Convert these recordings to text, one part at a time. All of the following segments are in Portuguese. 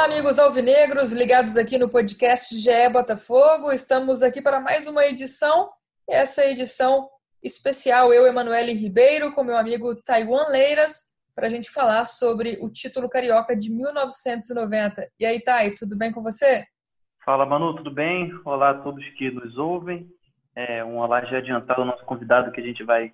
Olá, amigos alvinegros, ligados aqui no podcast GE Botafogo. Estamos aqui para mais uma edição. Essa edição especial, eu, Emanuele Ribeiro, com meu amigo Taiwan Leiras, para a gente falar sobre o título carioca de 1990. E aí, Thay, tudo bem com você? Fala, Manu, tudo bem? Olá a todos que nos ouvem. É, um olá já adiantado ao nosso convidado que a gente vai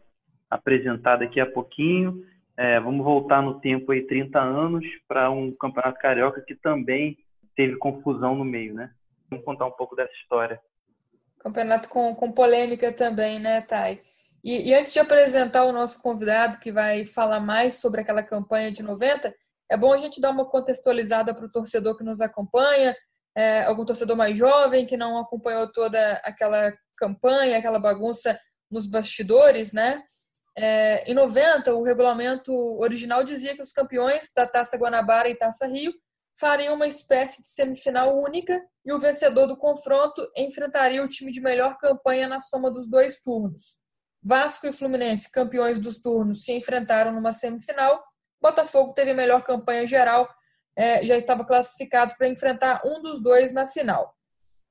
apresentar daqui a pouquinho. É, vamos voltar no tempo aí 30 anos para um campeonato carioca que também teve confusão no meio, né? Vamos contar um pouco dessa história. Campeonato com, com polêmica também, né, Thay? E, e, antes de apresentar o nosso convidado que vai falar mais sobre aquela campanha de 90, é bom a gente dar uma contextualizada para o torcedor que nos acompanha, é, algum torcedor mais jovem que não acompanhou toda aquela campanha, aquela bagunça nos bastidores, né? É, em 90, o regulamento original dizia que os campeões da Taça Guanabara e Taça Rio fariam uma espécie de semifinal única e o vencedor do confronto enfrentaria o time de melhor campanha na soma dos dois turnos. Vasco e Fluminense, campeões dos turnos, se enfrentaram numa semifinal. Botafogo teve a melhor campanha geral, é, já estava classificado para enfrentar um dos dois na final.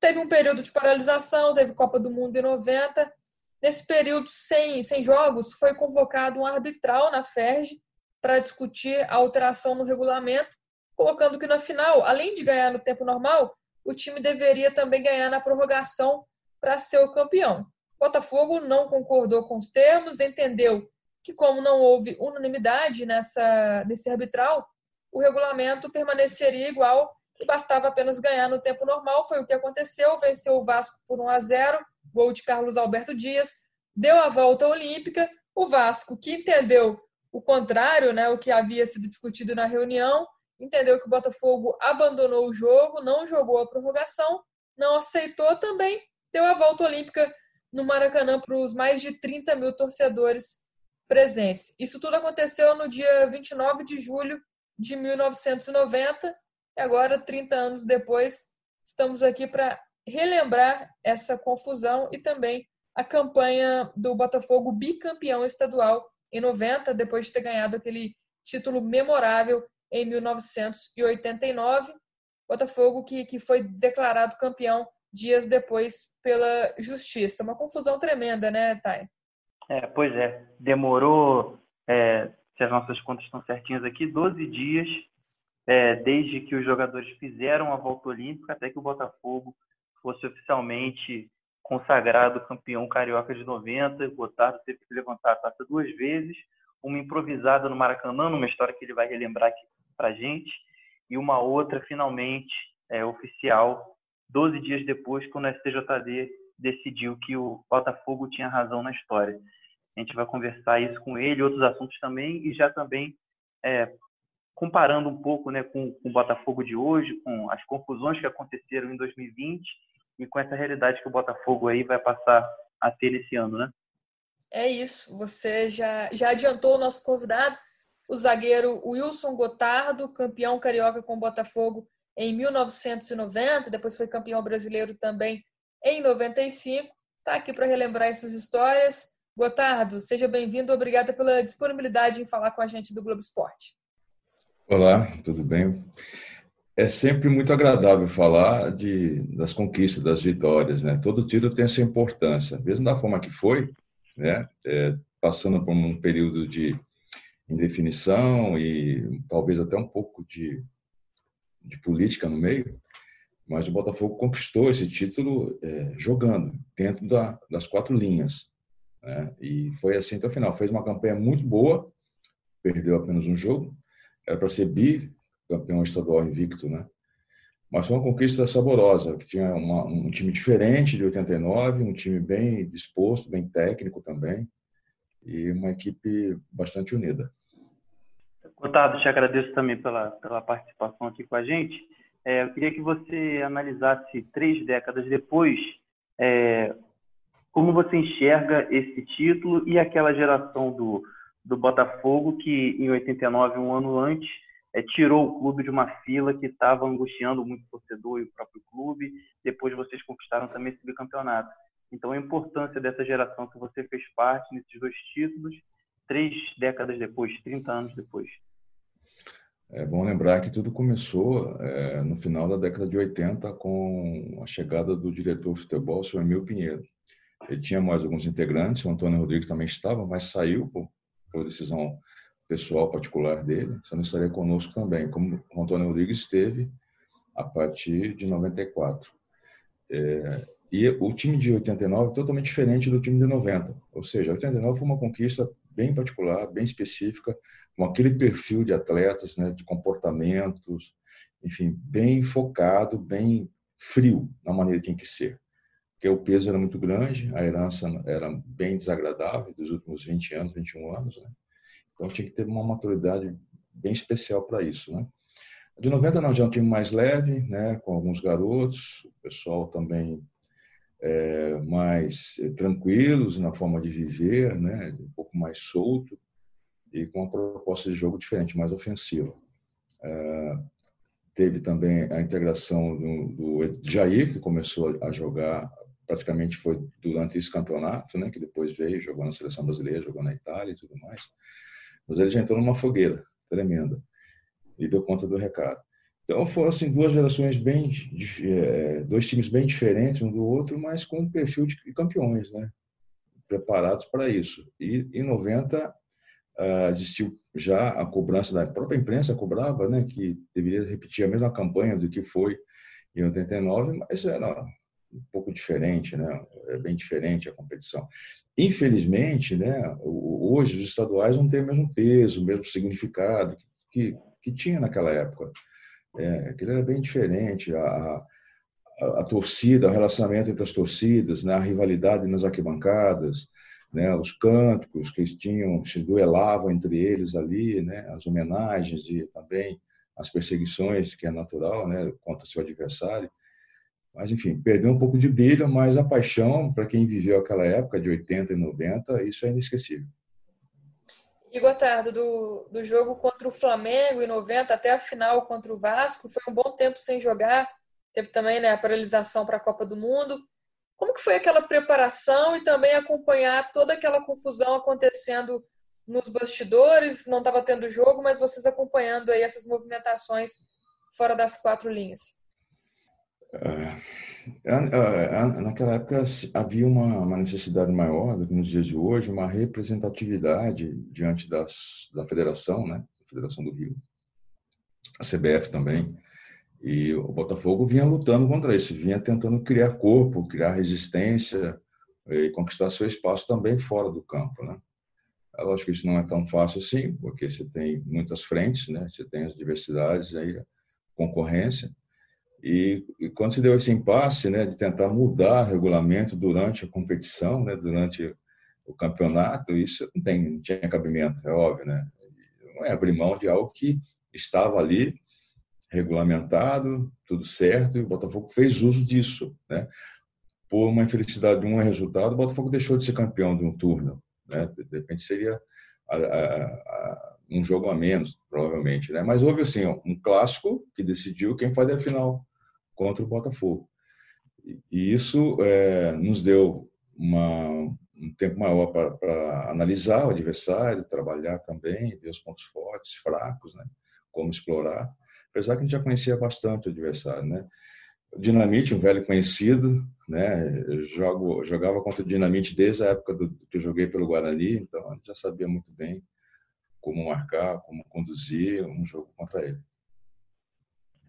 Teve um período de paralisação, teve Copa do Mundo em 90 Nesse período sem, sem jogos, foi convocado um arbitral na FERJ para discutir a alteração no regulamento, colocando que na final, além de ganhar no tempo normal, o time deveria também ganhar na prorrogação para ser o campeão. Botafogo não concordou com os termos, entendeu que, como não houve unanimidade nessa, nesse arbitral, o regulamento permaneceria igual e bastava apenas ganhar no tempo normal. Foi o que aconteceu, venceu o Vasco por 1 a 0 gol de Carlos Alberto Dias, deu a volta olímpica. O Vasco, que entendeu o contrário, né, o que havia sido discutido na reunião, entendeu que o Botafogo abandonou o jogo, não jogou a prorrogação, não aceitou também, deu a volta olímpica no Maracanã para os mais de 30 mil torcedores presentes. Isso tudo aconteceu no dia 29 de julho de 1990, e agora, 30 anos depois, estamos aqui para relembrar essa confusão e também a campanha do Botafogo bicampeão estadual em 90, depois de ter ganhado aquele título memorável em 1989. Botafogo que, que foi declarado campeão dias depois pela justiça. Uma confusão tremenda, né, Thay? É, pois é. Demorou, é, se as nossas contas estão certinhas aqui, 12 dias é, desde que os jogadores fizeram a volta olímpica até que o Botafogo fosse oficialmente consagrado campeão carioca de 90. O Gotardo teve que levantar a taça duas vezes, uma improvisada no Maracanã, numa história que ele vai relembrar aqui para gente, e uma outra finalmente é, oficial, 12 dias depois, quando o STJD decidiu que o Botafogo tinha razão na história. A gente vai conversar isso com ele, outros assuntos também, e já também é, comparando um pouco né, com, com, o Botafogo de hoje, com as confusões que aconteceram em 2020 e com essa realidade que o Botafogo aí vai passar a ter esse ano, né? É isso. Você já, já adiantou o nosso convidado, o zagueiro Wilson Gotardo, campeão carioca com o Botafogo em 1990, depois foi campeão brasileiro também em 95. Está aqui para relembrar essas histórias. Gotardo, seja bem-vindo. Obrigada pela disponibilidade em falar com a gente do Globo Esporte. Olá, tudo bem? É sempre muito agradável falar de, das conquistas, das vitórias, né? Todo título tem essa importância, mesmo da forma que foi, né? É, passando por um período de indefinição e talvez até um pouco de, de política no meio, mas o Botafogo conquistou esse título é, jogando dentro da, das quatro linhas, né? E foi assim até o final. Fez uma campanha muito boa, perdeu apenas um jogo, era para ser bi campeão estadual invicto, né? Mas foi uma conquista saborosa, que tinha uma, um time diferente de 89, um time bem disposto, bem técnico também, e uma equipe bastante unida. Otávio, te agradeço também pela, pela participação aqui com a gente. é, eu queria que você analisasse três décadas depois é, como você enxerga esse título e aquela geração do, do Botafogo que em 89, um ano antes, é, tirou o clube de uma fila que estava angustiando muito o torcedor e o próprio clube. Depois vocês conquistaram também esse bicampeonato. Então, a importância dessa geração que você fez parte nesses dois títulos, três décadas depois, 30 anos depois. É bom lembrar que tudo começou é, no final da década de 80 com a chegada do diretor de futebol, o senhor Emil Pinheiro. Ele tinha mais alguns integrantes, o Antônio Rodrigues também estava, mas saiu por, por decisão pessoal particular dele, só não estaria conosco também, como o Antônio Rodrigues esteve a partir de 94. É, e o time de 89 é totalmente diferente do time de 90. Ou seja, 89 foi uma conquista bem particular, bem específica, com aquele perfil de atletas, né, de comportamentos, enfim, bem focado, bem frio na maneira que tem que ser. Porque o peso era muito grande, a herança era bem desagradável dos últimos 20 anos, 21 anos, né? Então tinha que ter uma maturidade bem especial para isso, né? De 90 não, já é um time mais leve, né, com alguns garotos, o pessoal também é, mais é, tranquilos na forma de viver, né, um pouco mais solto e com uma proposta de jogo diferente, mais ofensiva. É, teve também a integração do, do Jair, que começou a jogar praticamente foi durante esse campeonato, né, que depois veio, jogou na seleção brasileira, jogou na Itália e tudo mais. Mas ele já entrou numa fogueira tremenda e deu conta do recado. Então foram assim duas gerações bem, é, dois times bem diferentes um do outro, mas com um perfil de campeões, né? Preparados para isso. E em 90 ah, existiu já a cobrança da própria imprensa cobrava, né, que deveria repetir a mesma campanha do que foi em 89, mas era um pouco diferente, né? É bem diferente a competição. Infelizmente, né, hoje os estaduais não têm o mesmo peso, o mesmo significado que, que tinha naquela época. É, aquilo era bem diferente. A, a, a, torcida, o relacionamento entre as torcidas, né, a rivalidade nas arquibancadas, né, os cânticos que tinham, se duelavam entre eles ali, né, as homenagens e também as perseguições, que é natural, né, contra seu adversário. Mas, enfim, perdeu um pouco de brilho, mas a paixão, para quem viveu aquela época de 80 e 90, isso é inesquecível. E, Gotardo, do, do jogo contra o Flamengo em 90 até a final contra o Vasco, foi um bom tempo sem jogar. Teve também né, a paralisação para a Copa do Mundo. Como que foi aquela preparação e também acompanhar toda aquela confusão acontecendo nos bastidores? Não estava tendo jogo, mas vocês acompanhando aí essas movimentações fora das quatro linhas. É, é, é, naquela época havia uma, uma, necessidade maior do que nos dias de hoje, uma representatividade diante das, da federação, né? A Federação do Rio, a CBF também, e o Botafogo vinha lutando contra isso, vinha tentando criar corpo, criar resistência e conquistar seu espaço também fora do campo, né? É lógico que isso não é tão fácil assim, porque você tem muitas frentes, né? Você tem as diversidades aí, concorrência, e, e, quando se deu esse impasse, né, de tentar mudar regulamento durante a competição, né, durante o campeonato, isso não tem não tinha cabimento, é óbvio, né? Não é abrir mão de algo que estava ali regulamentado, tudo certo, e o Botafogo fez uso disso, né? Por uma infelicidade de um resultado, o Botafogo deixou de ser campeão de um turno, né? De repente seria a, a, um jogo a menos, provavelmente, né? Mas houve assim um clássico que decidiu quem faria a final contra o Botafogo. E isso é, nos deu uma, um tempo maior para analisar o adversário, trabalhar também, ver os pontos fortes, fracos, né? como explorar. Apesar que a gente já conhecia bastante o adversário. Né? Dinamite, um velho conhecido, né? eu jogo, jogava contra o Dinamite desde a época do, que eu joguei pelo Guarani, então já sabia muito bem como marcar, como conduzir um jogo contra ele.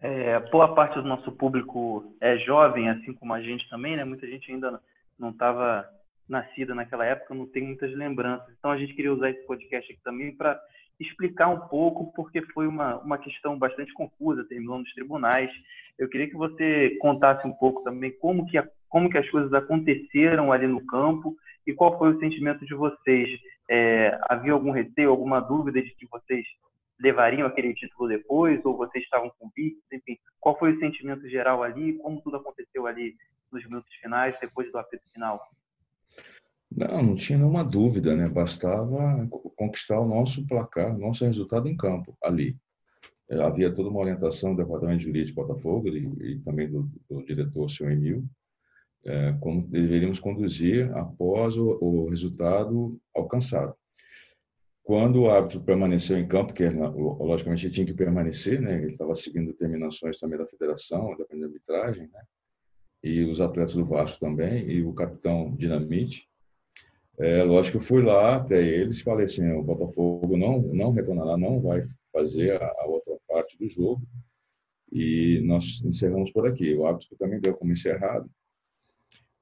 É, boa parte do nosso público é jovem, assim como a gente também, né? Muita gente ainda não estava nascida naquela época, não tem muitas lembranças. Então a gente queria usar esse podcast aqui também para explicar um pouco, porque foi uma, uma questão bastante confusa, terminou nos tribunais. Eu queria que você contasse um pouco também como que, como que as coisas aconteceram ali no campo e qual foi o sentimento de vocês. É, havia algum receio, alguma dúvida de que vocês levariam aquele título depois, ou vocês estavam convictos, enfim, qual foi o sentimento geral ali, como tudo aconteceu ali nos minutos finais, depois do apito final? Não, não tinha nenhuma dúvida, né? Bastava conquistar o nosso placar, o nosso resultado em campo, ali. É, havia toda uma orientação do Departamento Jurídico de Botafogo e, e também do, do diretor, senhor Emil, é, como deveríamos conduzir após o, o, resultado alcançado. Quando o árbitro permaneceu em campo, que logicamente ele tinha que permanecer, né? ele estava seguindo determinações também da federação, da arbitragem, né? e os atletas do Vasco também, e o capitão Dinamite, é, lógico eu fui lá até eles e falei assim, o Botafogo não, não retornará, não vai fazer a, a, outra parte do jogo e nós encerramos por aqui. O árbitro também deu como encerrado.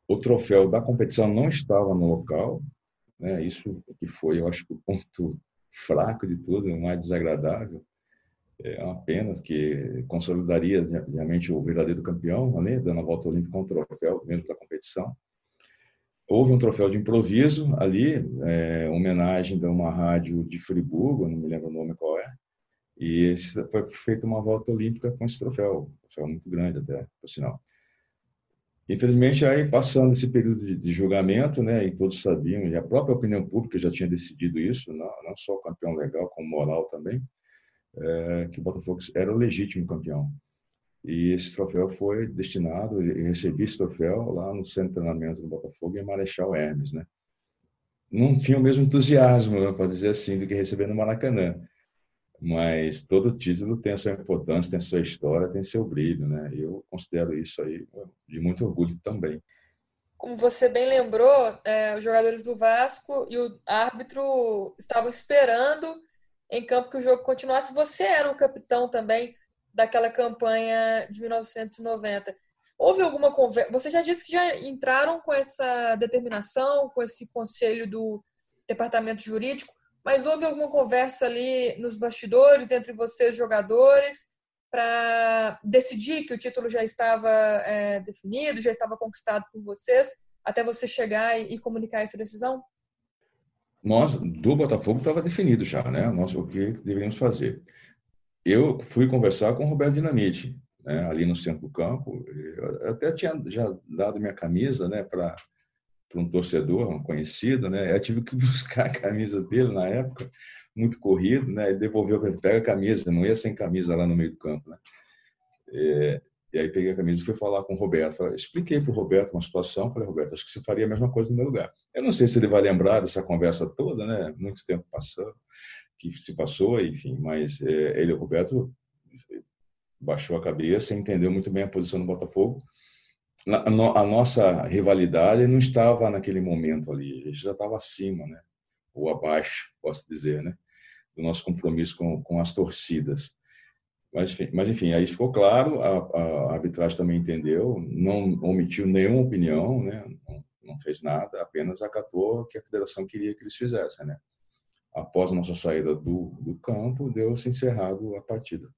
O troféu da competição não estava no local, né? isso que foi, eu acho, o ponto fraco de tudo, o mais desagradável. É uma pena que consolidaria realmente o verdadeiro campeão, né? dando a volta olímpica com o troféu mesmo da competição. Houve um troféu de improviso ali, é, homenagem de uma rádio de Friburgo, não me lembro o nome qual é, e foi feita uma volta olímpica com esse troféu, um troféu muito grande até, por sinal. Infelizmente, aí passando esse período de, de, julgamento, né, e todos sabiam, e a própria opinião pública já tinha decidido isso, não, não só campeão legal, como moral também, é, que o Botafogo era o legítimo campeão. E esse troféu foi destinado, e recebi esse troféu lá no centro de treinamento do Botafogo, em Marechal Hermes, né? Não tinha o mesmo entusiasmo, né, para dizer assim, do que receber no Maracanã. Mas todo título tem a sua importância, tem a sua história, tem seu brilho, né? Eu considero isso aí de muito orgulho também. Como você bem lembrou, é, os jogadores do Vasco e o árbitro estavam esperando em campo que o jogo continuasse. Você era o capitão também daquela campanha de 1990. Houve alguma conversa? Você já disse que já entraram com essa determinação, com esse conselho do departamento jurídico, mas houve alguma conversa ali nos bastidores entre vocês, jogadores, para decidir que o título já estava é, definido, já estava conquistado por vocês, até você chegar e, e comunicar essa decisão? Nós, do Botafogo, estava definido já, né? Nós, o que deveríamos fazer eu fui conversar com o Roberto Dinamite, né, ali no centro do campo. Eu até tinha já dado minha camisa né, para um torcedor, um conhecido. Né, eu tive que buscar a camisa dele na época, muito corrido, né, e devolveu para pega a camisa, não ia sem camisa lá no meio do campo. Né. É, e aí peguei a camisa e fui falar com o Roberto. Falei, expliquei para o Roberto uma situação. Falei, Roberto, acho que você faria a mesma coisa no meu lugar. Eu não sei se ele vai lembrar dessa conversa toda, né? Muito tempo passando que se passou, enfim, mas é, ele, o Roberto, baixou a cabeça entendeu muito bem a posição do Botafogo. A, nossa rivalidade não estava naquele momento ali, a gente já estava acima, né? ou abaixo, posso dizer, né? do nosso compromisso com, com as torcidas. Mas enfim, mas, enfim, aí ficou claro, a, a arbitragem também entendeu, não omitiu nenhuma opinião, né? não, não fez nada, apenas acatou o que a federação queria que eles fizessem. Né? após a nossa saída do, do campo, deu-se encerrado a partida.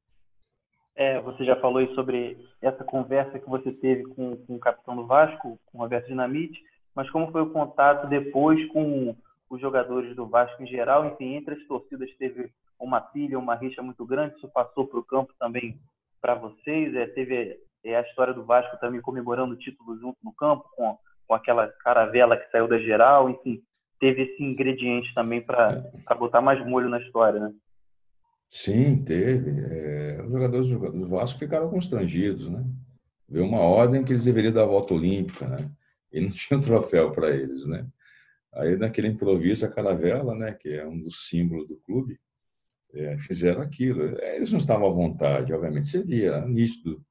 É, você já falou aí sobre essa conversa que você teve com, com o capitão do Vasco, com o Roberto Dinamite, mas como foi o contato depois com os jogadores do Vasco em geral? Enfim, entre as torcidas teve uma pilha, uma rixa muito grande, isso passou para o campo também para vocês? É, teve é, a história do Vasco também comemorando o título junto no campo, com, com aquela caravela que saiu da geral, enfim teve esse ingrediente também para botar mais molho na história, né? Sim, teve. É, os jogadores do Vasco ficaram constrangidos, né? Veio uma ordem que eles deveriam dar a volta olímpica, né? E não tinha um troféu para eles, né? Aí, naquele improviso, a caravela, né, que é um dos símbolos do clube, é, fizeram aquilo. Eles não estavam à vontade, obviamente. Você via, nítido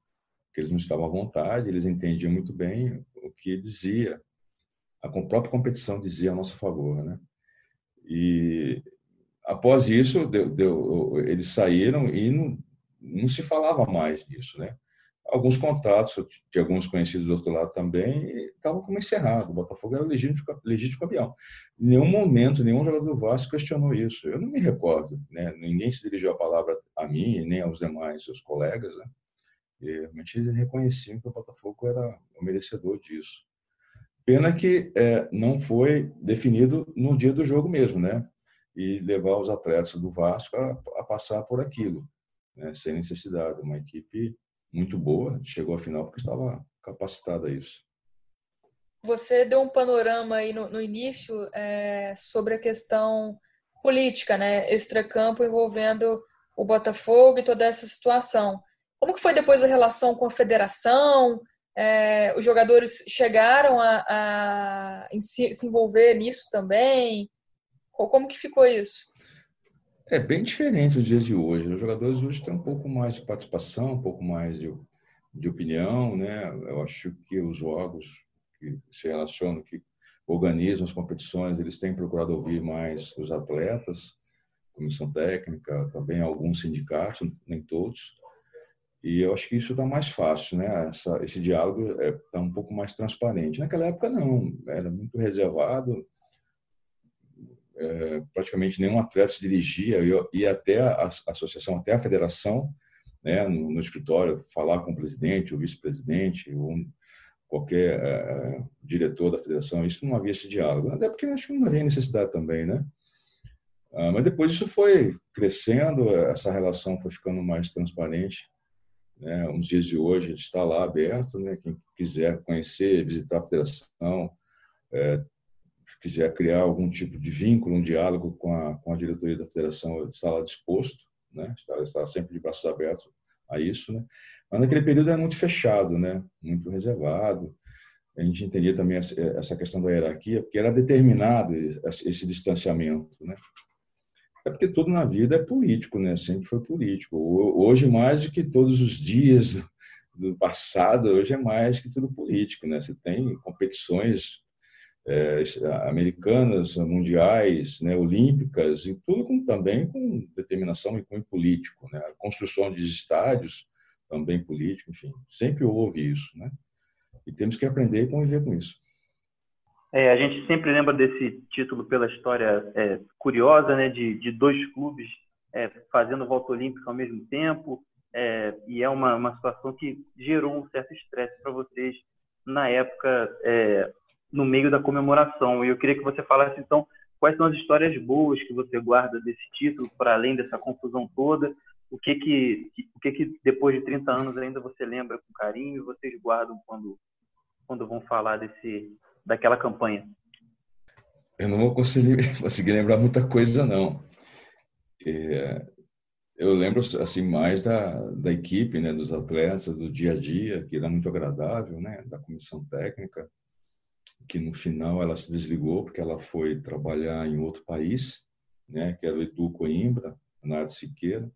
que eles não estavam à vontade, eles entendiam muito bem o que dizia a própria competição dizia a nosso favor, né? E após isso, deu, deu, eles saíram e não, não se falava mais disso, né? Alguns contatos de alguns conhecidos do outro lado também estavam como encerrado. O Botafogo era legítimo, legítimo campeão. Em nenhum momento, nenhum jogador do Vasco questionou isso. Eu não me recordo, né? Ninguém se dirigiu a palavra a mim nem aos demais seus colegas, né? E realmente eles reconheciam que o Botafogo era o merecedor disso. Pena que é, não foi definido no dia do jogo mesmo, né? E levar os atletas do Vasco a, a passar por aquilo, né? sem necessidade. Uma equipe muito boa, chegou à final porque estava capacitada a isso. Você deu um panorama aí no, no início é, sobre a questão política, né, extracampo envolvendo o Botafogo e toda essa situação. Como que foi depois a relação com a federação? É, os jogadores chegaram a, a se, se envolver nisso também? Como que ficou isso? É bem diferente os dias de hoje. Os jogadores hoje têm um pouco mais de participação, um pouco mais de, de opinião, né? Eu acho que os órgãos que se relacionam, que organizam as competições, eles têm procurado ouvir mais os atletas, comissão técnica, também alguns sindicatos, nem todos. E eu acho que isso está mais fácil, né? Essa, esse diálogo está é, tá um pouco mais transparente. Naquela época, não, era muito reservado é, praticamente nenhum atleta se dirigia, eu ia até a associação, até a federação, né, no, no escritório, falar com o presidente, o vice-presidente, ou qualquer é, diretor da federação. Isso não havia esse diálogo, até porque acho que não havia necessidade também, né? Ah, mas depois isso foi crescendo, essa relação foi ficando mais transparente. Né? Uns dias de hoje está lá aberto, né? quem quiser conhecer, visitar a federação, é, quiser criar algum tipo de vínculo, um diálogo com a, com a diretoria da federação, está lá disposto, né? está, está sempre de braços abertos a isso. Né? Mas naquele período era muito fechado, né? muito reservado. A gente entendia também essa questão da hierarquia, porque era determinado esse distanciamento. Né? É porque tudo na vida é político, né? sempre foi político. Hoje, mais do que todos os dias do passado, hoje é mais que tudo político. Né? Você tem competições é, americanas, mundiais, né, olímpicas, e tudo com, também com determinação e cunho político. Né? A construção de estádios, também político, enfim, sempre houve isso. Né? E temos que aprender e conviver com isso. É, a gente sempre lembra desse título pela história é, curiosa né, de, de dois clubes é, fazendo volta olímpica ao mesmo tempo, é, e é uma, uma situação que gerou um certo estresse para vocês na época é, no meio da comemoração. E eu queria que você falasse, então, quais são as histórias boas que você guarda desse título, para além dessa confusão toda, o que que, o que que depois de 30 anos ainda você lembra com carinho e vocês guardam quando, quando vão falar desse, daquela campanha? Eu não vou conseguir, conseguir lembrar muita coisa, não. É, eu lembro assim mais da, da equipe, né, dos atletas, do dia a dia, que era muito agradável, né, da comissão técnica que no final ela se desligou porque ela foi trabalhar em outro país, né, que era o Edu Coimbra, Leonardo Siqueira,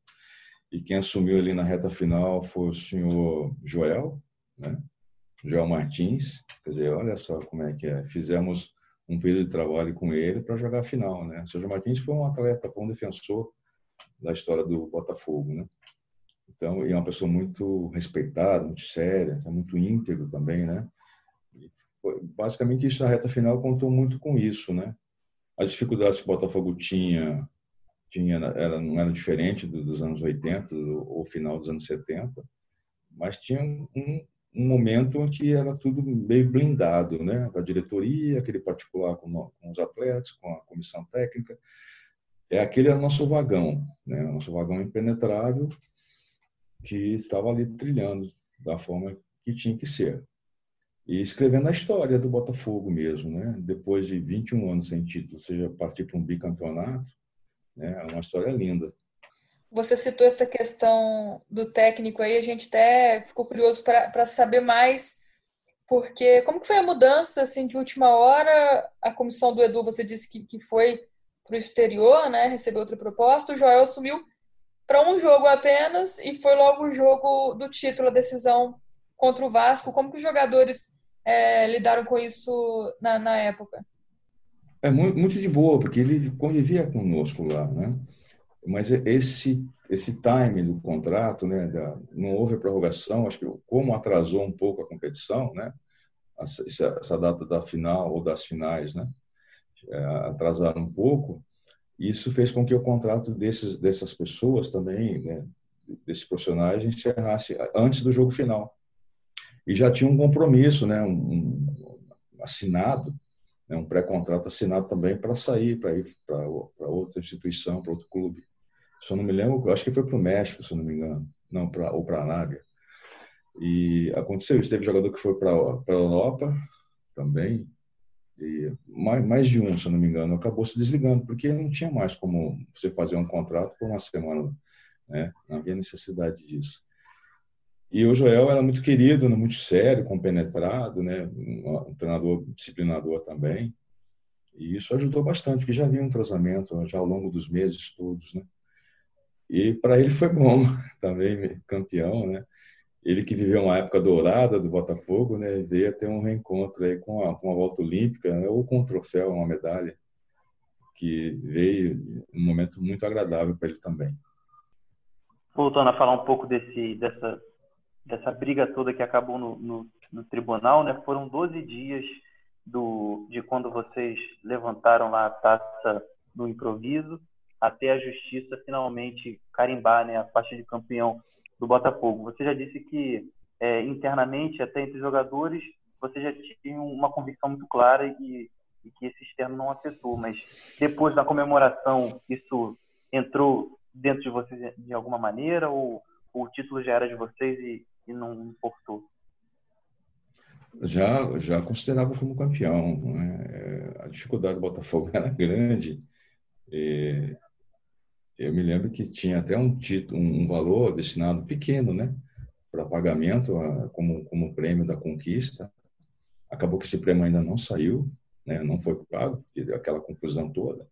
e quem assumiu ali na reta final foi o senhor Joel, né, Joel Martins, quer dizer, olha só como é que é, fizemos um período de trabalho com ele para jogar a final, né, o senhor Joel Martins foi um atleta, foi um defensor da história do Botafogo, né, então, e é uma pessoa muito respeitada, muito séria, muito íntegro também, né, basicamente isso a reta final contou muito com isso, né? As dificuldades que o Botafogo tinha, tinha era, não era diferente dos anos 80 ou final dos anos 70, mas tinha um, um momento que era tudo meio blindado, né? Da diretoria, aquele particular com, com os atletas, com a comissão técnica. É aquele é nosso vagão, né? Nosso vagão impenetrável que estava ali trilhando da forma que tinha que ser e escrevendo a história do Botafogo mesmo, né? Depois de 21 anos sem título, seja partir para um bicampeonato, né? É uma história linda. Você citou essa questão do técnico aí, a gente até ficou curioso para saber mais, porque como que foi a mudança assim de última hora? A comissão do Edu, você disse que, que foi para o exterior, né? Recebeu outra proposta. O Joel assumiu para um jogo apenas e foi logo o jogo do título, a decisão contra o Vasco. Como que os jogadores é, lidaram com isso na, na época? É muito, muito, de boa, porque ele convivia conosco lá, né? Mas esse esse time do contrato, né? Da, não houve a prorrogação. Acho que como atrasou um pouco a competição, né? Essa, essa data da final ou das finais, né? É, atrasaram um pouco. Isso fez com que o contrato desses dessas pessoas também, né? Desses profissionais encerrasse antes do jogo final e já tinha um compromisso, né, um, um assinado, né, um pré-contrato assinado também para sair, para ir para outra instituição, para outro clube. Se eu não me lembro, acho que foi para o México, se eu não me engano, não, pra, ou para a Arábia. E aconteceu isso. Teve jogador que foi para a Europa também, e mais, mais de um, se eu não me engano, acabou se desligando, porque não tinha mais como você fazer um contrato por uma semana. Né? Não havia necessidade disso. E o Joel era muito querido, né? muito sério, compenetrado, né? um treinador disciplinador também. E isso ajudou bastante, porque já havia um entrosamento já ao longo dos meses todos. Né? E para ele foi bom também, campeão, né? Ele que viveu uma época dourada do Botafogo, né? Veio ter um reencontro aí com a, com a volta olímpica, né? ou com um troféu, uma medalha, que veio um momento muito agradável para ele também. Voltando a falar um pouco desse, dessa dessa briga toda que acabou no, no, no tribunal, né? Foram 12 dias do, de quando vocês levantaram lá a taça no improviso até a justiça finalmente carimbar né, a faixa de campeão do Botafogo. Você já disse que é, internamente, até entre os jogadores, você já tinha uma convicção muito clara e, e que esse externo não afetou, mas depois da comemoração, isso entrou dentro de vocês de alguma maneira ou o título já era de vocês e, e não importou? Já, já considerava como campeão. Né? A dificuldade do Botafogo era grande. E eu me lembro que tinha até um título, um valor destinado pequeno, né, para pagamento como como prêmio da conquista. Acabou que esse prêmio ainda não saiu, né, não foi pago, aquela confusão toda.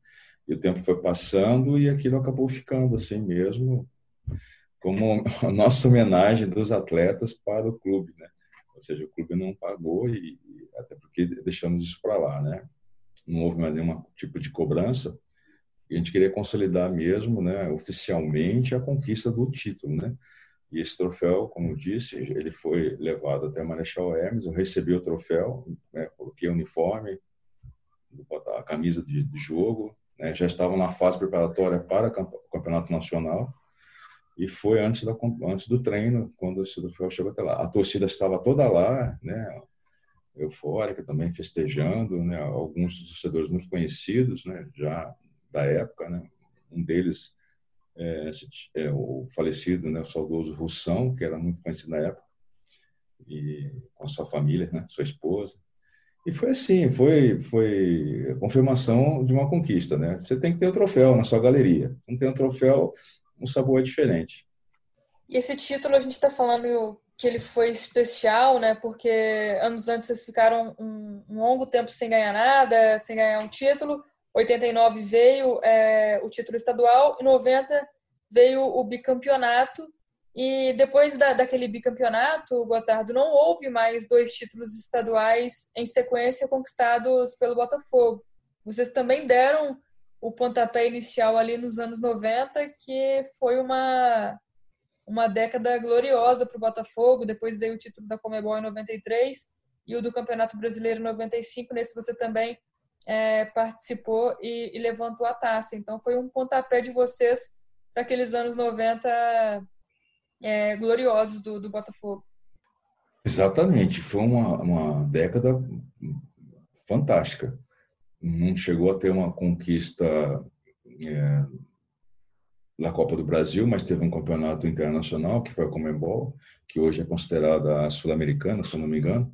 E o tempo foi passando e aquilo acabou ficando assim mesmo, como a nossa homenagem dos atletas para o clube, né? Ou seja, o clube não pagou e, até porque deixamos isso para lá, né? Não houve mais nenhum tipo de cobrança. A gente queria consolidar mesmo, né, oficialmente a conquista do título, né? E esse troféu, como eu disse, ele foi levado até Marechal Hermes, eu recebi o troféu, né, coloquei o uniforme, a camisa de, de jogo, né, já estava na fase preparatória para o Campeonato Nacional, e foi antes, da, antes do treino, quando esse troféu chegou até lá. A torcida estava toda lá, né, eufórica também, festejando, né, alguns torcedores muito conhecidos, né, já da época, né, um deles é, é, o falecido, né, o saudoso Russão, que era muito conhecido na época, e com a sua família, né, sua esposa. E foi assim, foi foi a confirmação de uma conquista, né? Você tem que ter o um troféu na sua galeria. Não tem um troféu, um sabor diferente. E esse título a gente está falando que ele foi especial, né? Porque anos antes vocês ficaram um, um, longo tempo sem ganhar nada, sem ganhar um título. 89 veio é, o título estadual e 90 veio o bicampeonato. E depois da, daquele bicampeonato, Gotardo, não houve mais dois títulos estaduais em sequência conquistados pelo Botafogo. Vocês também deram o pontapé inicial ali nos anos 90, que foi uma, uma década gloriosa para o Botafogo. Depois veio o título da Comebol em 93 e o do Campeonato Brasileiro em 95. Nesse você também é, participou e, e, levantou a taça. Então foi um pontapé de vocês para aqueles anos 90 é, gloriosos do, do Botafogo. Exatamente, foi uma, uma década fantástica não chegou a ter uma conquista é, da Copa do Brasil, mas teve um campeonato internacional, que foi a Comembol, que hoje é considerada a Sul-Americana, se eu não me engano,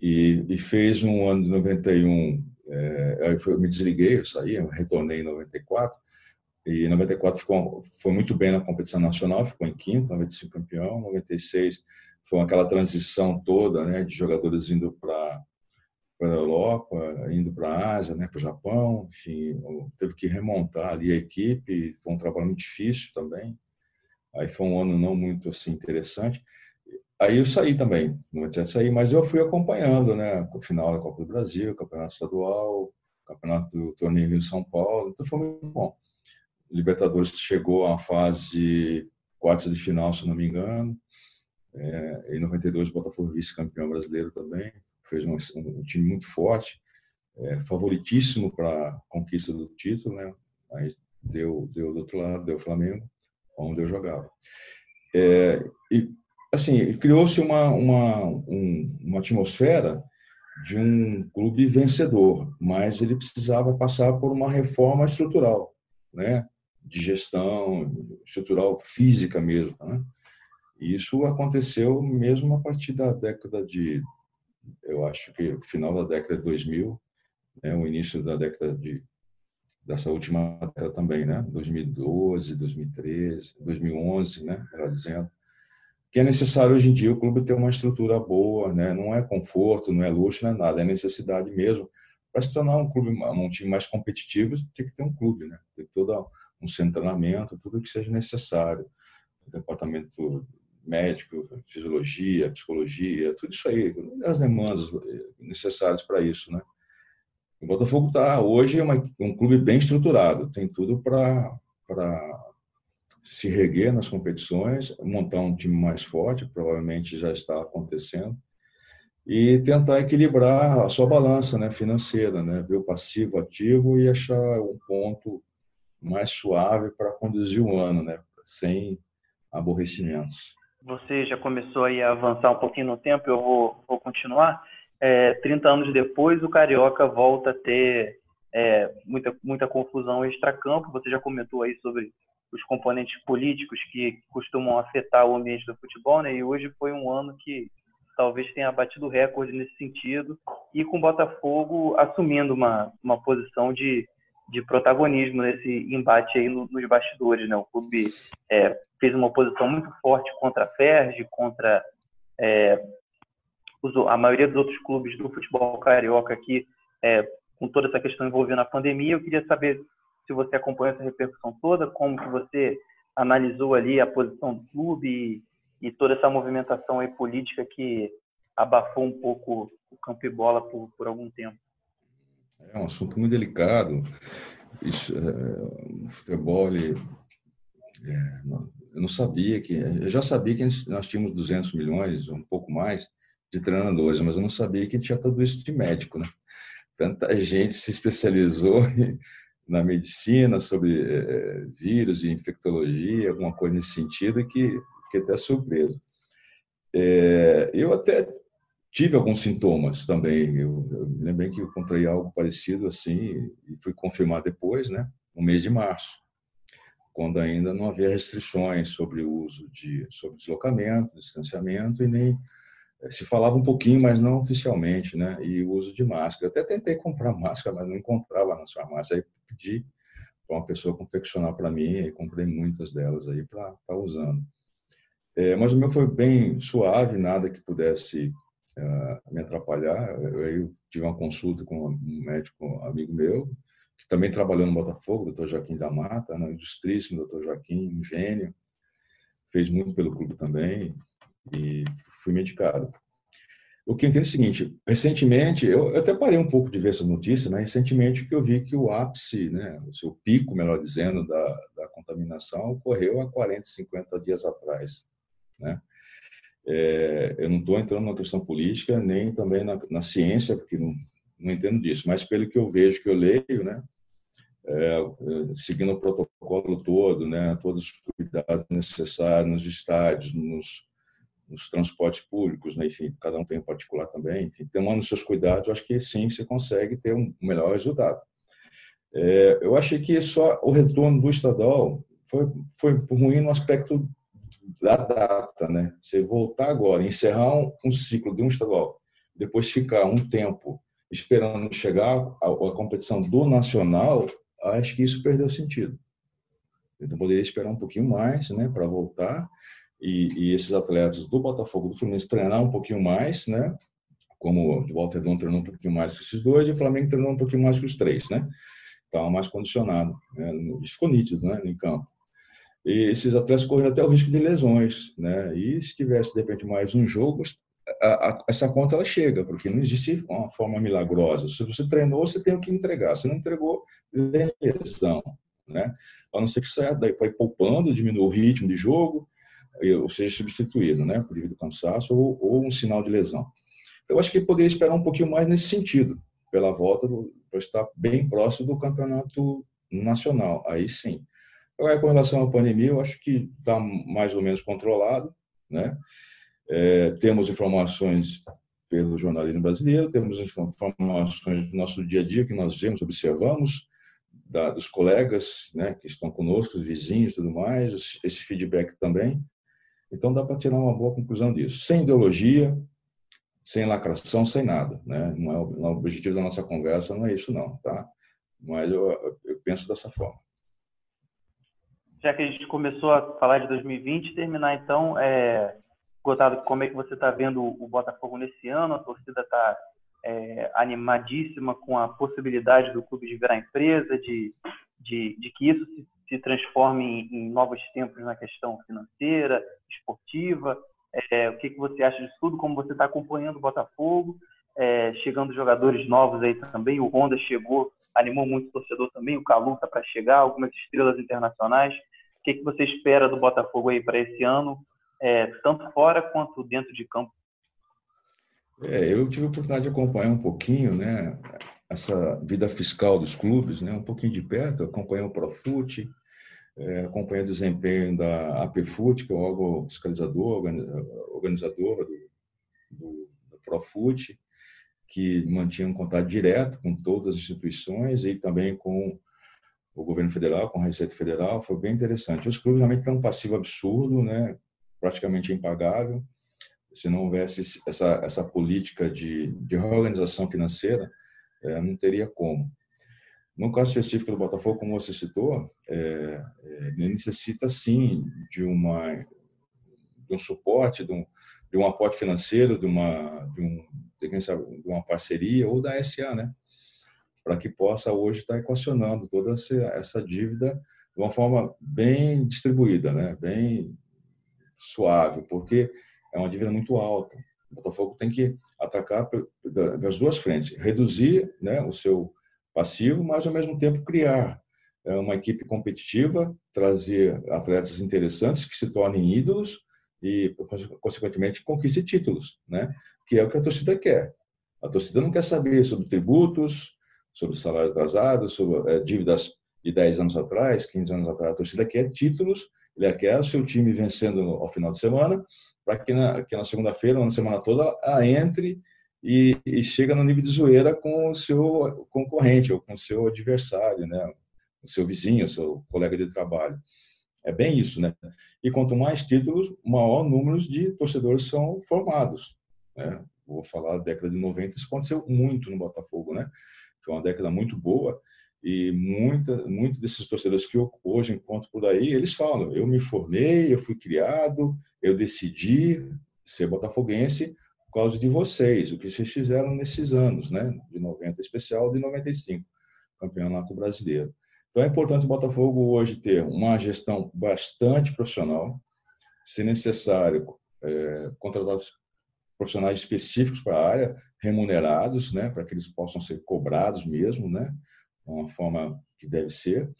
e, e fez um ano de 91, é, eu me desliguei, eu saí, eu retornei em 94, e em 94 ficou, foi muito bem na competição nacional, ficou em quinto, 95 campeão, 96 foi aquela transição toda, né, de jogadores indo para para a Europa, indo para a Ásia, né, para o Japão, enfim, teve que remontar ali a equipe, foi um trabalho muito difícil também. Aí foi um ano não muito assim interessante. Aí eu saí também, não tinha sair, mas eu fui acompanhando, né, o final da Copa do Brasil, Campeonato Estadual, Campeonato do Torneio Rio São Paulo, então foi muito bom. Libertadores chegou à fase quartas de final, se não me engano. É, em 92 Botafogo vice-campeão brasileiro também fez um, um time muito forte, é, favoritíssimo para a conquista do título, né? Aí deu, deu do outro lado, deu o Flamengo, onde eu jogava. É, e, assim, criou-se uma, uma, um, uma atmosfera de um clube vencedor, mas ele precisava passar por uma reforma estrutural, né? De gestão, estrutural física mesmo, né? E isso aconteceu mesmo a partir da década de, eu acho que final da década de 2000, né, o início da década de dessa última década também, né, 2012, 2013, 2011, né, melhor dizendo, que é necessário hoje em dia o clube ter uma estrutura boa, né, não é conforto, não é luxo, não é nada, é necessidade mesmo. Para se tornar um clube, um time mais competitivo, tem que ter um clube, né, tem todo um centro de treinamento, tudo que seja necessário, departamento médico, fisiologia, psicologia, tudo isso aí, as demandas necessárias para isso, né? O Botafogo está hoje é um clube bem estruturado, tem tudo para se reguer nas competições, montar um time mais forte, provavelmente já está acontecendo, e tentar equilibrar a sua balança né, financeira, né, ver o passivo, ativo e achar um ponto mais suave para conduzir o ano, né, sem aborrecimentos você já começou aí a avançar um pouquinho no tempo, eu vou, vou continuar. É, 30 anos depois, o Carioca volta a ter é, muita, muita confusão extra-campo. Você já comentou aí sobre os componentes políticos que costumam afetar o ambiente do futebol, né? E hoje foi um ano que talvez tenha batido recorde nesse sentido e com o Botafogo assumindo uma, uma posição de de protagonismo nesse embate aí nos bastidores, né? O clube é, fez uma oposição muito forte contra a Ferg, contra é, a maioria dos outros clubes do futebol carioca aqui, é, com toda essa questão envolvendo a pandemia. Eu queria saber se você acompanhou essa repercussão toda, como que você analisou ali a posição do clube e, e toda essa movimentação aí política que abafou um pouco o campo e bola por, por algum tempo. É um assunto muito delicado. Isso, é, o futebol, ele, é, eu não sabia que. Eu já sabia que nós tínhamos 200 milhões, um pouco mais, de treinadores, mas eu não sabia que tinha tudo isso de médico, né? Tanta gente se especializou na medicina sobre é, vírus e infectologia, alguma coisa nesse sentido, que fiquei até surpreso. É, eu até tive alguns sintomas também. Eu, eu me lembrei que eu contraí algo parecido assim e fui confirmar depois, né, no mês de março, quando ainda não havia restrições sobre o uso de sobre deslocamento, distanciamento e nem eh, se falava um pouquinho, mas não oficialmente, né? E o uso de máscara. Eu até tentei comprar máscara, mas não encontrava nas farmácias. Aí pedi para uma pessoa confeccionar para mim e comprei muitas delas aí para estar tá usando. É, mas o meu foi bem suave, nada que pudesse me atrapalhar. Eu, eu, tive uma consulta com um médico amigo meu, que também trabalhou no Botafogo, doutor Joaquim da Mata, né, ilustríssimo doutor Joaquim, um gênio, fez muito pelo clube também, e fui medicado. O que eu entendo é o seguinte, recentemente, eu, até parei um pouco de ver essa notícia, né? recentemente que eu vi que o ápice, né, o seu pico, melhor dizendo, da, da contaminação ocorreu há 40, 50 dias atrás. Né? É, eu não estou entrando na questão política, nem também na, na ciência, porque não, não, entendo disso, mas pelo que eu vejo, que eu leio, né, é, seguindo o protocolo todo, né, todos os cuidados necessários nos estádios, nos, nos transportes públicos, né, enfim, cada um tem um particular também, enfim, tomando seus cuidados, eu acho que sim, você consegue ter um melhor resultado. É, eu achei que só o retorno do estadual foi, foi ruim no aspecto da data, né? Você voltar agora, encerrar um, um, ciclo de um estadual, depois ficar um tempo esperando chegar a, a competição do nacional, acho que isso perdeu sentido. Então poderia esperar um pouquinho mais, né, para voltar e, e, esses atletas do Botafogo, do Fluminense treinar um pouquinho mais, né? Como o Walter Dom treinou um pouquinho mais que esses dois e o Flamengo treinou um pouquinho mais que os três, né? Estava mais condicionado, né? Ficou nítido, né, em campo. E esses atletas correm até o risco de lesões, né? E se tivesse de repente mais um jogo, a, a, essa conta ela chega, porque não existe uma forma milagrosa. Se você treinou, você tem o que entregar. Se não entregou, vem lesão, né? A não ser que saia daí para ir poupando, diminuir o ritmo de jogo, ou seja, substituído, né? Devido ao cansaço ou, ou, um sinal de lesão. Eu acho que poderia esperar um pouquinho mais nesse sentido, pela volta para estar bem próximo do campeonato nacional. Aí sim. Agora, com relação à pandemia, eu acho que está mais ou menos controlado. Né? É, temos informações pelo jornalismo brasileiro, temos informações do nosso dia a dia que nós vemos, observamos, da, dos colegas né, que estão conosco, os vizinhos e tudo mais, esse feedback também. Então dá para tirar uma boa conclusão disso. Sem ideologia, sem lacração, sem nada. Né? Não é, o, objetivo da nossa conversa não é isso não, tá? Mas eu, eu penso dessa forma. Já que a gente começou a falar de 2020, terminar então, é, Gotado, como é que você está vendo o Botafogo nesse ano? A torcida está é, animadíssima com a possibilidade do clube de virar empresa, de, de, de que isso se, se transforme em, em, novos tempos na questão financeira, esportiva. É, o que, que você acha disso tudo? Como você está acompanhando o Botafogo? É, chegando jogadores novos aí também. O Honda chegou, animou muito o torcedor também. O Calu está para chegar, algumas estrelas internacionais. Que, que você espera do Botafogo aí para esse ano, é, tanto fora quanto dentro de campo? É, eu tive a oportunidade de acompanhar um pouquinho, né, essa vida fiscal dos clubes, né, um pouquinho de perto. Acompanhei o Profute, é, acompanhei o desempenho da APFUT, que é o órgão fiscalizador, organizador do, do, do Profute, que mantinha um contato direto com todas as instituições e também com o governo federal, com a Receita Federal, foi bem interessante. Os clubes realmente têm um passivo absurdo, né, praticamente impagável. Se não houvesse essa, essa política de, de reorganização financeira, é, não teria como. No caso específico do Botafogo, como você citou, é, é, necessita sim de uma de um suporte, de um, de um aporte financeiro, de uma de, um, de uma parceria ou da SA, né, para que possa hoje estar equacionando toda essa, dívida de uma forma bem distribuída, né, bem suave, porque é uma dívida muito alta. O Botafogo tem que atacar das duas frentes, reduzir, né, o seu passivo, mas ao mesmo tempo criar é, uma equipe competitiva, trazer atletas interessantes que se tornem ídolos e, consequentemente, conquiste títulos, né? que é o que a torcida quer. A torcida não quer saber sobre tributos, sobre salário atrasado, sobre é, dívidas de 10 anos atrás, 15 anos atrás. A torcida quer títulos, ele quer o seu time vencendo ao final de semana, para que na, que na segunda-feira, na semana toda, ela entre e, e, chega no nível de zoeira com o seu concorrente ou com o seu adversário, né? o seu vizinho, o seu colega de trabalho. É bem isso, né? E quanto mais títulos, maior número de torcedores são formados. Né? Vou falar da década de 90, isso aconteceu muito no Botafogo, né? Foi uma década muito boa e muita, muitos desses torcedores que eu hoje encontro por aí, eles falam: eu me formei, eu fui criado, eu decidi ser botafoguense causa de vocês, o que vocês fizeram nesses anos, né? De 90 especial, de 95, campeonato brasileiro. Então é importante o Botafogo hoje ter uma gestão bastante profissional, se necessário, é, contratar profissionais específicos para a área, remunerados, né? Para que eles possam ser cobrados mesmo, né? Uma forma que deve ser.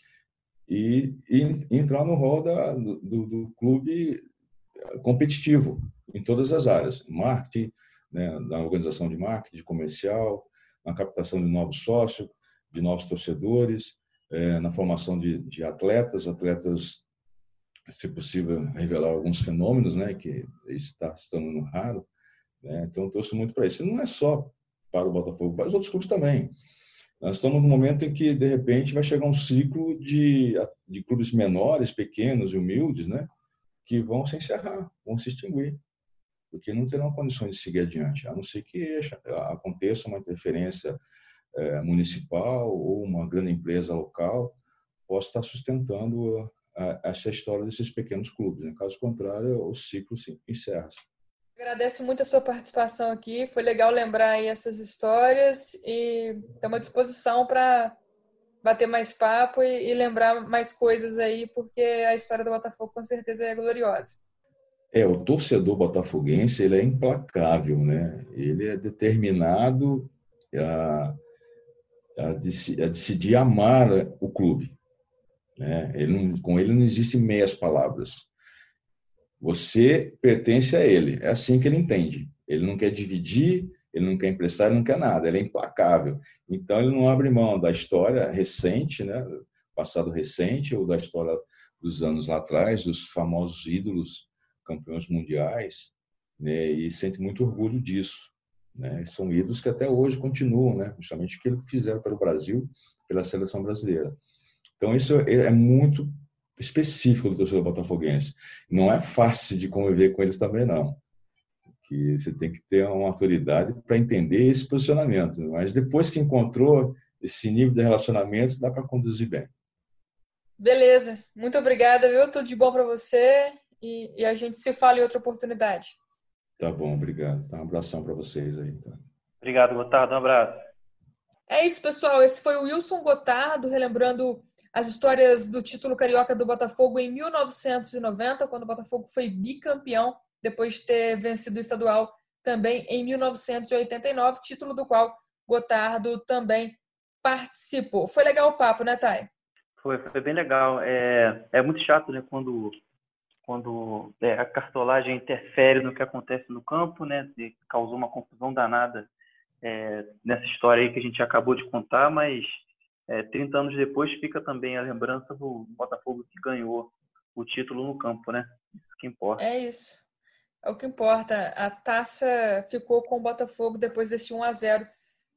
E, e entrar no rol da, do, do clube competitivo em todas as áreas, marketing, né, na organização de marketing, de comercial, na captação de novos sócios, de novos torcedores, é, na formação de, de, atletas, atletas, se possível, revelar alguns fenômenos, né, que está estando raro. Né, então, eu torço muito para isso. E não é só para o Botafogo, para os outros clubes também. Nós estamos num momento em que, de repente, vai chegar um ciclo de, de clubes menores, pequenos e humildes, né, que vão se encerrar, vão se extinguir porque não terão condições de seguir adiante, a não ser que aconteça uma interferência é, municipal ou uma grande empresa local possa estar sustentando essa história desses pequenos clubes. Em caso contrário, o ciclo se encerra. -se. Agradeço muito a sua participação aqui. Foi legal lembrar aí essas histórias e estamos à disposição para bater mais papo e, e, lembrar mais coisas aí, porque a história do Botafogo com certeza é gloriosa. É, o torcedor botafoguense ele é implacável, né? Ele é determinado a, a, a decidir amar o clube. Né? Ele não, com ele não existem meias palavras. Você pertence a ele. É assim que ele entende. Ele não quer dividir, ele não quer emprestar, ele não quer nada. Ele é implacável. Então ele não abre mão da história recente, né? Passado recente ou da história dos anos lá atrás, dos famosos ídolos campeões mundiais, né, e sente muito orgulho disso. Né? São ídolos que até hoje continuam, né? justamente o que eles fizeram pelo Brasil, pela seleção brasileira. Então, isso é, é muito específico do torcedor botafoguense. Não é fácil de conviver com eles também, não. Que você tem que ter uma autoridade para entender esse posicionamento. Mas depois que encontrou esse nível de relacionamento, dá para conduzir bem. Beleza. Muito obrigada, viu? Tudo de bom para você e, e, a gente se fala em outra oportunidade. Tá bom, obrigado. Tá, um abração para vocês aí. Tá. Obrigado, Gotardo. Um abraço. É isso, pessoal. Esse foi o Wilson Gotardo, relembrando as histórias do título carioca do Botafogo em 1990, quando o Botafogo foi bicampeão, depois de ter vencido o estadual também em 1989, título do qual Gotardo também participou. Foi legal o papo, né, Thay? Foi, foi bem legal. É, é muito chato, né, quando, quando é, a cartolagem interfere no que acontece no campo, né, causou uma confusão danada é, nessa história aí que a gente acabou de contar, mas é, 30 anos depois fica também a lembrança do Botafogo que ganhou o título no campo, né? Isso que importa. É isso. É o que importa. A taça ficou com o Botafogo depois desse 1 a 0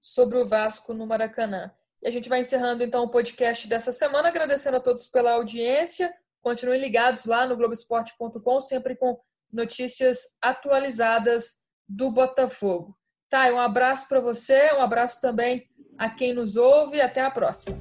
sobre o Vasco no Maracanã. E a gente vai encerrando então o podcast dessa semana, agradecendo a todos pela audiência. Continuem ligados lá no Globoesporte.com, sempre com notícias atualizadas do Botafogo. Tá, um abraço para você, um abraço também a quem nos ouve. Até a próxima.